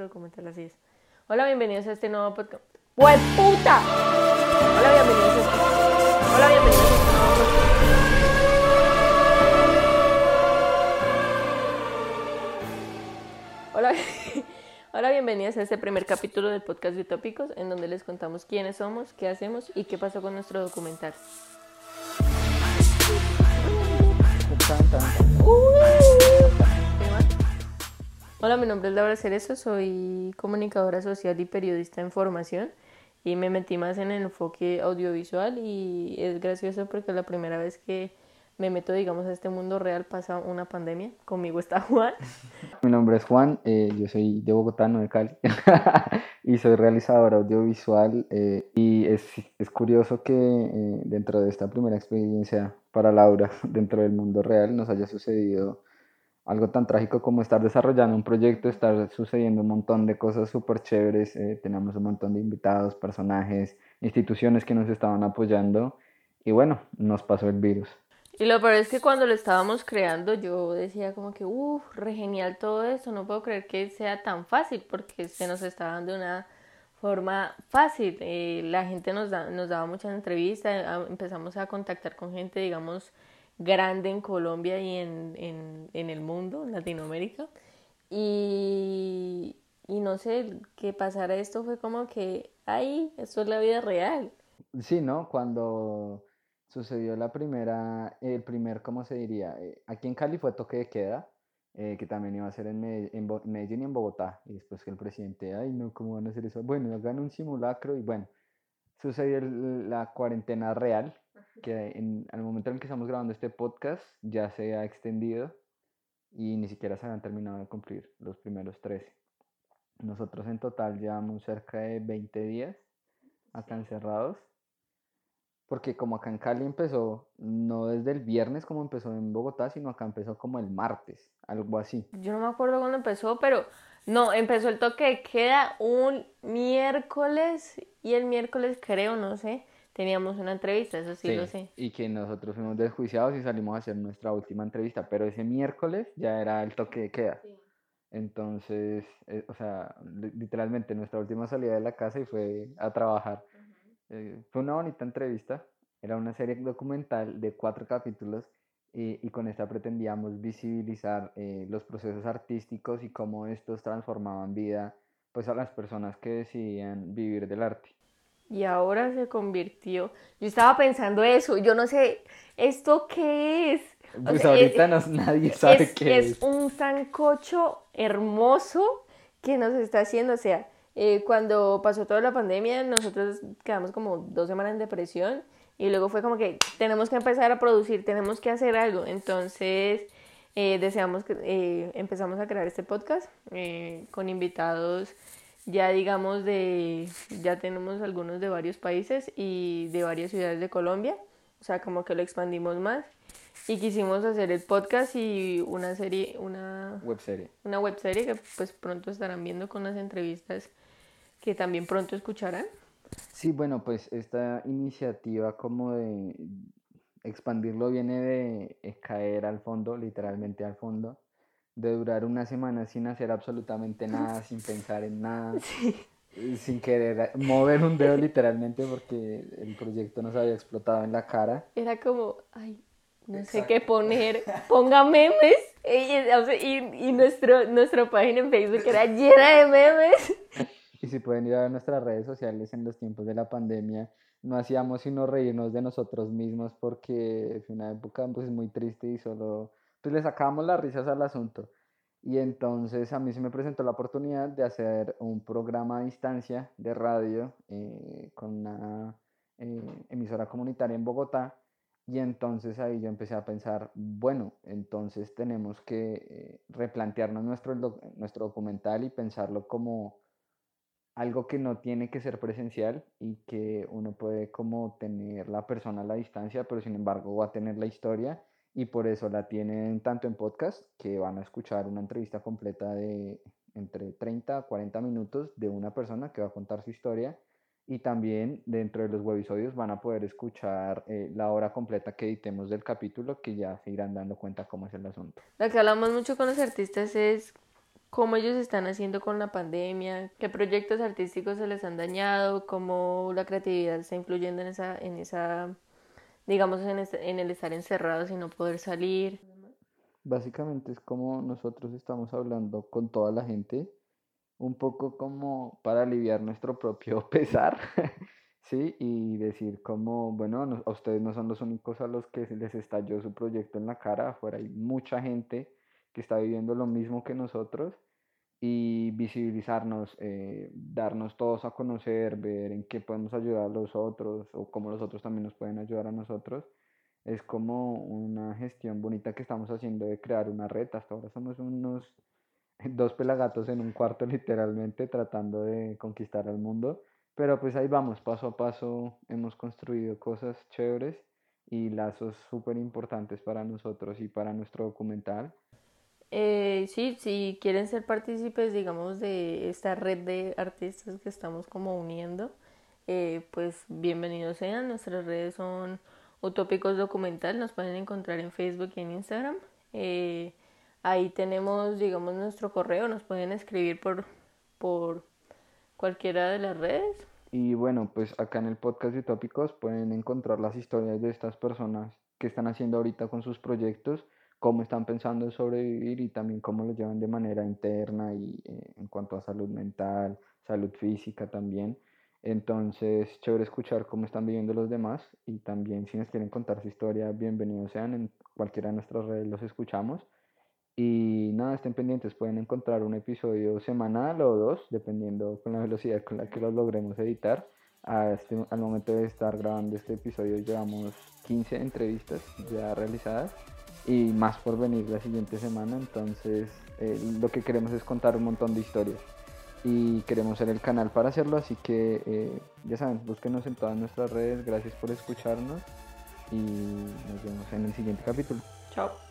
documental, así es. Hola, bienvenidos a este nuevo podcast. ¡Pues puta! Hola, bienvenidos a este... Hola, bienvenidos a este nuevo. Hola, bienvenidos a este primer capítulo del podcast de Utópicos, en donde les contamos quiénes somos, qué hacemos y qué pasó con nuestro documental. Hola, mi nombre es Laura Cerezo, soy comunicadora social y periodista en formación y me metí más en el enfoque audiovisual y es gracioso porque la primera vez que me meto, digamos, a este mundo real pasa una pandemia. Conmigo está Juan. Mi nombre es Juan, eh, yo soy de Bogotá, no de Cali, y soy realizador audiovisual. Eh, y es, es, curioso que eh, dentro de esta primera experiencia para Laura, dentro del mundo real, nos haya sucedido algo tan trágico como estar desarrollando un proyecto, estar sucediendo un montón de cosas súper chéveres, eh, tenemos un montón de invitados, personajes, instituciones que nos estaban apoyando y bueno, nos pasó el virus. Y lo peor es que cuando lo estábamos creando yo decía como que, uff, re genial todo eso, no puedo creer que sea tan fácil porque se nos está dando una forma fácil. Eh, la gente nos, da, nos daba muchas entrevistas, empezamos a contactar con gente, digamos, grande en Colombia y en, en, en el mundo, en Latinoamérica. Y, y no sé, qué pasara esto fue como que, ay, esto es la vida real. Sí, ¿no? Cuando sucedió la primera, el primer, ¿cómo se diría? Eh, aquí en Cali fue toque de queda, eh, que también iba a ser en, en, Medellín y en Bogotá. Y después que el presidente, ay, no, ¿cómo van a hacer eso? Bueno, hagan un simulacro y bueno, sucedió la cuarentena real, que en, al momento en que estamos grabando este podcast ya se ha extendido y ni siquiera se han terminado de cumplir los primeros 13. Nosotros en total llevamos cerca de 20 días acá encerrados, porque como acá en Cali empezó, no desde el viernes como empezó en Bogotá, sino acá empezó como el martes, algo así. Yo no me acuerdo cuándo empezó, pero no, empezó el toque de queda un miércoles y el miércoles creo, no sé, teníamos una entrevista, eso sí, lo sé. Y que nosotros fuimos desjuiciados y salimos a hacer nuestra última entrevista, pero ese miércoles ya era el toque de queda. Entonces, eh, o sea, literalmente nuestra última salida de la casa y fue a trabajar. Eh, fue una bonita entrevista, era una serie documental de cuatro capítulos y, y con esta pretendíamos visibilizar eh, los procesos artísticos y cómo estos transformaban vida pues a las personas que decidían vivir del arte y ahora se convirtió. Yo estaba pensando eso, yo no sé, ¿esto qué es? pues ahorita nadie sabe qué es. Es un sancocho hermoso que nos está haciendo, o sea, eh, cuando pasó toda la pandemia, nosotros quedamos como dos semanas en depresión y luego fue como que tenemos que empezar a producir, tenemos que hacer algo. Entonces, eh, deseamos que eh, empezamos a crear este podcast con invitados ya digamos de, ya tenemos algunos de varios países y de varias ciudades de Colombia, o sea, como que lo expandimos más y quisimos hacer el podcast y una serie, una webserie. Una webserie que pues pronto estarán viendo con las entrevistas que también pronto escucharán. Sí, bueno, pues esta iniciativa como de expandirlo viene de caer al fondo, literalmente al fondo de durar una semana sin hacer absolutamente nada, sin pensar en nada, sin querer mover un dedo literalmente porque el proyecto nos había explotado en la cara. Era como, ay, no sé qué poner, ponga memes. Y, y, nuestro, nuestra página en Facebook era llena de memes. Y si pueden ir a ver nuestras redes sociales en los tiempos de la pandemia, no hacíamos sino reírnos de nosotros mismos porque fue una época pues muy triste y solo pues le sacábamos las risas al asunto. Y entonces a mí se me presentó la oportunidad de hacer un programa a distancia de radio eh, con una eh, emisora comunitaria en Bogotá. Y entonces ahí yo empecé a pensar, bueno, entonces tenemos que eh, replantearnos nuestro, nuestro documental y pensarlo como algo que no tiene que ser presencial y que uno puede como tener la persona a la distancia, pero sin embargo va a tener la historia y por eso la tienen tanto en podcast que van a escuchar una entrevista completa de entre 30 a 40 minutos de una persona que va a contar su historia y también dentro de los webisodios van a poder escuchar eh, la hora completa que editemos del capítulo que ya se irán dando cuenta cómo es el asunto. Lo que hablamos mucho con los artistas es cómo ellos están haciendo con la pandemia, qué proyectos artísticos se les han dañado, cómo la creatividad está influyendo en esa, en esa digamos, en, en el estar encerrados y no poder salir. Básicamente es como nosotros estamos hablando con toda la gente, un poco como para aliviar nuestro propio pesar, ¿sí? Y decir como, bueno, a ustedes no son los únicos a los que les estalló su proyecto en la cara, afuera hay mucha gente que está viviendo lo mismo que nosotros y visibilizarnos, eh, darnos todos a conocer, ver en qué podemos ayudar a los otros o cómo los otros también nos pueden ayudar a nosotros. Es como una gestión bonita que estamos haciendo de crear una red. Hasta ahora somos unos dos pelagatos en un cuarto literalmente tratando de conquistar al mundo. Pero pues ahí vamos, paso a paso hemos construido cosas chéveres y lazos súper importantes para nosotros y para nuestro documental. Eh, sí, si quieren ser partícipes, digamos, de esta red de artistas que estamos como uniendo, eh, pues bienvenidos sean. Nuestras redes son Utópicos Documental, nos pueden encontrar en Facebook y en Instagram. Eh, ahí tenemos, digamos, nuestro correo, nos pueden escribir por, por cualquiera de las redes. Y bueno, pues acá en el podcast de Utópicos pueden encontrar las historias de estas personas que están haciendo ahorita con sus proyectos cómo están pensando en sobrevivir y también cómo lo llevan de manera interna y eh, en cuanto a salud mental, salud física también. Entonces, chévere escuchar cómo están viviendo los demás y también si nos quieren contar su historia, bienvenidos sean, en cualquiera de nuestras redes los escuchamos. Y nada, estén pendientes, pueden encontrar un episodio semanal o dos, dependiendo con la velocidad con la que los logremos editar. Este, al momento de estar grabando este episodio llevamos 15 entrevistas ya realizadas y más por venir la siguiente semana. Entonces, eh, lo que queremos es contar un montón de historias y queremos ser el canal para hacerlo. Así que, eh, ya saben, búsquenos en todas nuestras redes. Gracias por escucharnos y nos vemos en el siguiente capítulo. Chao.